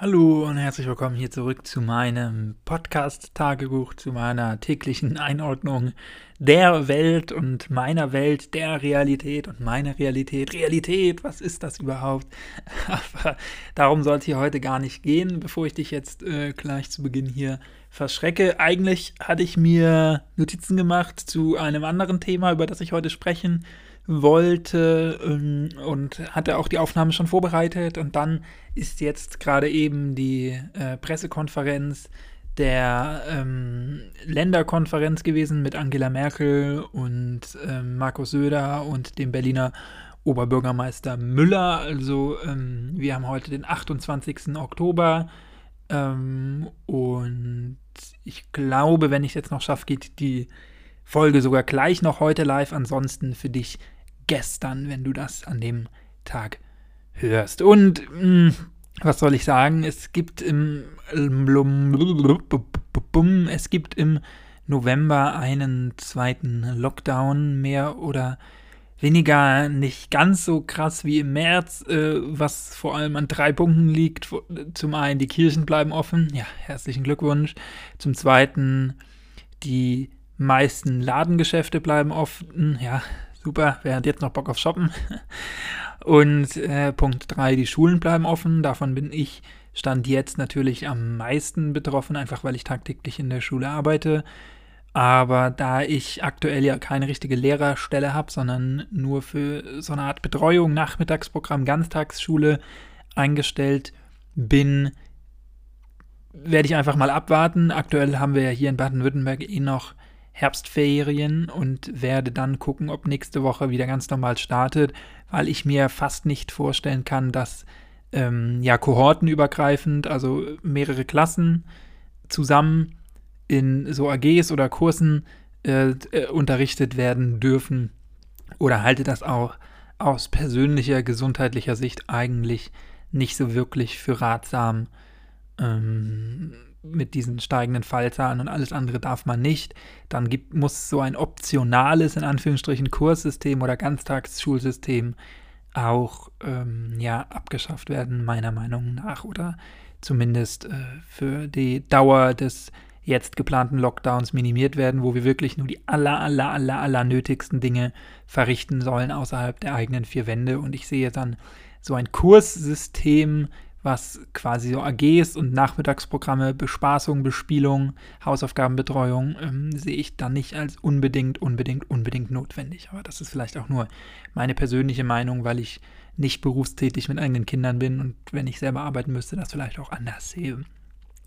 Hallo und herzlich willkommen hier zurück zu meinem Podcast-Tagebuch, zu meiner täglichen Einordnung der Welt und meiner Welt, der Realität und meiner Realität. Realität, was ist das überhaupt? Aber darum soll es hier heute gar nicht gehen, bevor ich dich jetzt äh, gleich zu Beginn hier verschrecke. Eigentlich hatte ich mir Notizen gemacht zu einem anderen Thema, über das ich heute sprechen wollte ähm, und hatte auch die Aufnahme schon vorbereitet. Und dann ist jetzt gerade eben die äh, Pressekonferenz der ähm, Länderkonferenz gewesen mit Angela Merkel und ähm, Markus Söder und dem Berliner Oberbürgermeister Müller. Also ähm, wir haben heute den 28. Oktober ähm, und ich glaube, wenn ich es jetzt noch schaffe, geht die Folge sogar gleich noch heute live. Ansonsten für dich gestern, wenn du das an dem Tag hörst. Und mh, hm, was soll ich sagen? Es gibt im es gibt im November einen zweiten Lockdown, mehr oder weniger nicht ganz so krass wie im März, äh, was vor allem an drei Punkten liegt. Zum einen, die Kirchen bleiben offen, ja, herzlichen Glückwunsch. Zum zweiten, die meisten Ladengeschäfte bleiben offen, ja, super, wer hat jetzt noch Bock auf Shoppen? Und äh, Punkt 3, die Schulen bleiben offen. Davon bin ich Stand jetzt natürlich am meisten betroffen, einfach weil ich tagtäglich in der Schule arbeite. Aber da ich aktuell ja keine richtige Lehrerstelle habe, sondern nur für so eine Art Betreuung, Nachmittagsprogramm, Ganztagsschule eingestellt bin, werde ich einfach mal abwarten. Aktuell haben wir ja hier in Baden-Württemberg eh noch Herbstferien und werde dann gucken, ob nächste Woche wieder ganz normal startet, weil ich mir fast nicht vorstellen kann, dass ähm, ja kohortenübergreifend, also mehrere Klassen zusammen in so AGs oder Kursen äh, äh, unterrichtet werden dürfen oder halte das auch aus persönlicher gesundheitlicher Sicht eigentlich nicht so wirklich für ratsam. Ähm, mit diesen steigenden Fallzahlen und alles andere darf man nicht. Dann gibt, muss so ein optionales, in Anführungsstrichen, Kurssystem oder Ganztagsschulsystem auch ähm, ja, abgeschafft werden, meiner Meinung nach. Oder zumindest äh, für die Dauer des jetzt geplanten Lockdowns minimiert werden, wo wir wirklich nur die aller, aller, aller, aller nötigsten Dinge verrichten sollen außerhalb der eigenen vier Wände. Und ich sehe dann so ein Kurssystem was quasi so AGs und Nachmittagsprogramme, Bespaßung, Bespielung, Hausaufgabenbetreuung ähm, sehe ich dann nicht als unbedingt, unbedingt, unbedingt notwendig. Aber das ist vielleicht auch nur meine persönliche Meinung, weil ich nicht berufstätig mit eigenen Kindern bin und wenn ich selber arbeiten müsste, das vielleicht auch anders sehe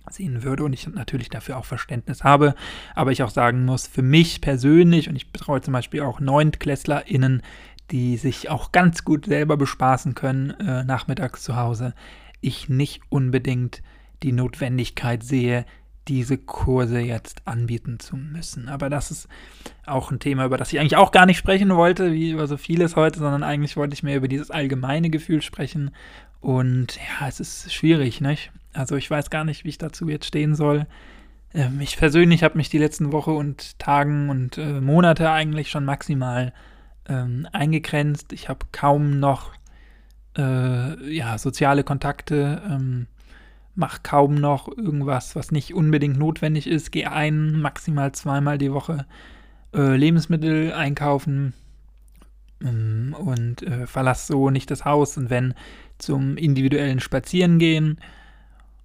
sehen würde und ich natürlich dafür auch Verständnis habe, aber ich auch sagen muss, für mich persönlich, und ich betreue zum Beispiel auch NeuntklässlerInnen, die sich auch ganz gut selber bespaßen können, äh, nachmittags zu Hause, ich nicht unbedingt die Notwendigkeit sehe, diese Kurse jetzt anbieten zu müssen. Aber das ist auch ein Thema, über das ich eigentlich auch gar nicht sprechen wollte, wie über so vieles heute, sondern eigentlich wollte ich mehr über dieses allgemeine Gefühl sprechen. Und ja, es ist schwierig, nicht? Also ich weiß gar nicht, wie ich dazu jetzt stehen soll. Ähm, ich persönlich habe mich die letzten Woche und Tagen und äh, Monate eigentlich schon maximal ähm, eingegrenzt. Ich habe kaum noch äh, ja, soziale Kontakte, ähm, mach kaum noch irgendwas, was nicht unbedingt notwendig ist. Geh ein, maximal zweimal die Woche äh, Lebensmittel einkaufen ähm, und äh, verlass so nicht das Haus und wenn zum individuellen Spazierengehen.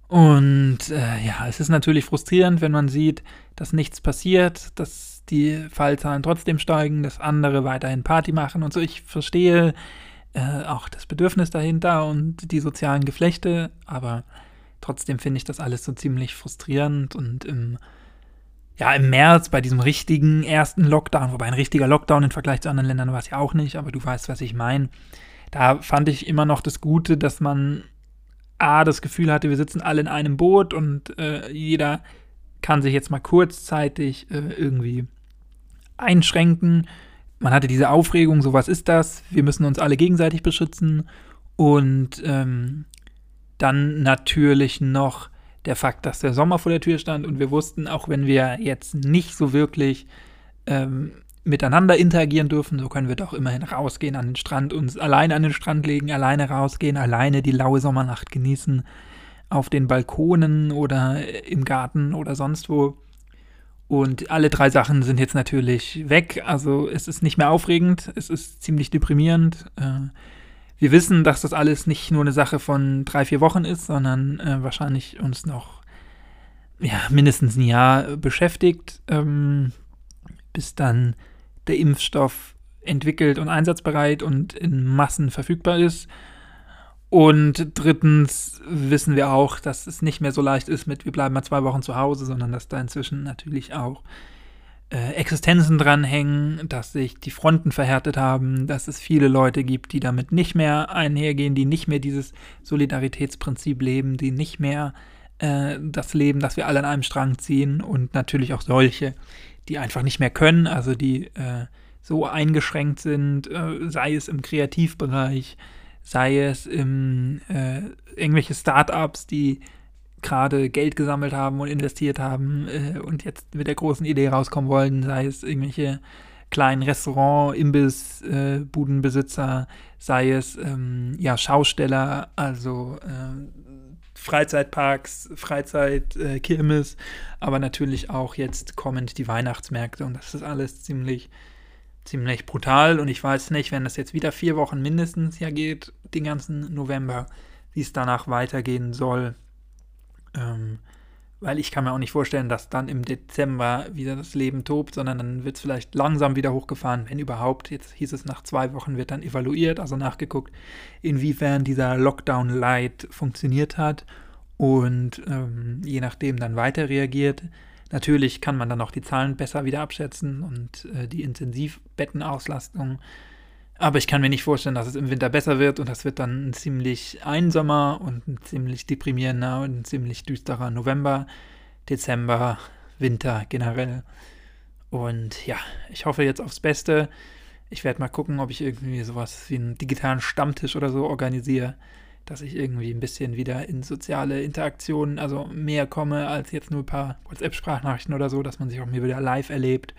Und äh, ja, es ist natürlich frustrierend, wenn man sieht, dass nichts passiert, dass die Fallzahlen trotzdem steigen, dass andere weiterhin Party machen und so. Ich verstehe äh, auch das Bedürfnis dahinter und die sozialen Geflechte, aber trotzdem finde ich das alles so ziemlich frustrierend und im, ja, im März bei diesem richtigen ersten Lockdown, wobei ein richtiger Lockdown im Vergleich zu anderen Ländern war es ja auch nicht, aber du weißt, was ich meine. Da fand ich immer noch das Gute, dass man A, das Gefühl hatte, wir sitzen alle in einem Boot und äh, jeder kann sich jetzt mal kurzzeitig äh, irgendwie einschränken man hatte diese Aufregung, so was ist das? Wir müssen uns alle gegenseitig beschützen. Und ähm, dann natürlich noch der Fakt, dass der Sommer vor der Tür stand und wir wussten, auch wenn wir jetzt nicht so wirklich ähm, miteinander interagieren dürfen, so können wir doch immerhin rausgehen an den Strand, uns alleine an den Strand legen, alleine rausgehen, alleine die laue Sommernacht genießen. auf den Balkonen oder im Garten oder sonst wo. Und alle drei Sachen sind jetzt natürlich weg. Also es ist nicht mehr aufregend, es ist ziemlich deprimierend. Äh, wir wissen, dass das alles nicht nur eine Sache von drei, vier Wochen ist, sondern äh, wahrscheinlich uns noch ja, mindestens ein Jahr beschäftigt, ähm, bis dann der Impfstoff entwickelt und einsatzbereit und in Massen verfügbar ist. Und drittens wissen wir auch, dass es nicht mehr so leicht ist mit, wir bleiben mal zwei Wochen zu Hause, sondern dass da inzwischen natürlich auch äh, Existenzen dranhängen, dass sich die Fronten verhärtet haben, dass es viele Leute gibt, die damit nicht mehr einhergehen, die nicht mehr dieses Solidaritätsprinzip leben, die nicht mehr äh, das Leben, dass wir alle an einem Strang ziehen und natürlich auch solche, die einfach nicht mehr können, also die äh, so eingeschränkt sind, äh, sei es im Kreativbereich, sei es im äh, irgendwelche Startups, die gerade Geld gesammelt haben und investiert haben äh, und jetzt mit der großen Idee rauskommen wollen, sei es irgendwelche kleinen Restaurant, Imbiss, äh, Budenbesitzer, sei es ähm, ja Schausteller, also äh, Freizeitparks, Freizeit, äh, aber natürlich auch jetzt kommend die Weihnachtsmärkte. Und das ist alles ziemlich ziemlich brutal. Und ich weiß nicht, wenn das jetzt wieder vier Wochen mindestens ja geht, den ganzen November, wie es danach weitergehen soll. Ähm, weil ich kann mir auch nicht vorstellen, dass dann im Dezember wieder das Leben tobt, sondern dann wird es vielleicht langsam wieder hochgefahren, wenn überhaupt. Jetzt hieß es, nach zwei Wochen wird dann evaluiert, also nachgeguckt, inwiefern dieser Lockdown Light funktioniert hat und ähm, je nachdem dann weiter reagiert. Natürlich kann man dann auch die Zahlen besser wieder abschätzen und äh, die Intensivbettenauslastung. Aber ich kann mir nicht vorstellen, dass es im Winter besser wird und das wird dann ein ziemlich einsamer und ein ziemlich deprimierender und ein ziemlich düsterer November, Dezember, Winter generell. Und ja, ich hoffe jetzt aufs Beste. Ich werde mal gucken, ob ich irgendwie sowas wie einen digitalen Stammtisch oder so organisiere dass ich irgendwie ein bisschen wieder in soziale Interaktionen, also mehr komme als jetzt nur ein paar WhatsApp-Sprachnachrichten oder so, dass man sich auch mir wieder live erlebt,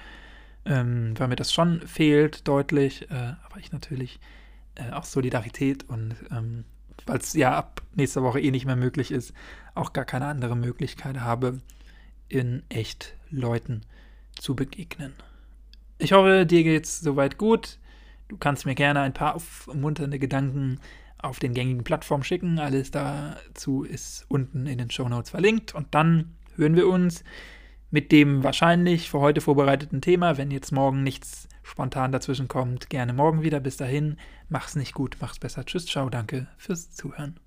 ähm, weil mir das schon fehlt, deutlich, äh, aber ich natürlich äh, auch Solidarität und ähm, weil es ja ab nächster Woche eh nicht mehr möglich ist, auch gar keine andere Möglichkeit habe, in echt Leuten zu begegnen. Ich hoffe, dir geht's soweit gut. Du kannst mir gerne ein paar aufmunternde Gedanken auf den gängigen Plattformen schicken. Alles dazu ist unten in den Show Notes verlinkt. Und dann hören wir uns mit dem wahrscheinlich für heute vorbereiteten Thema. Wenn jetzt morgen nichts spontan dazwischen kommt, gerne morgen wieder. Bis dahin, mach's nicht gut, mach's besser. Tschüss, ciao, danke fürs Zuhören.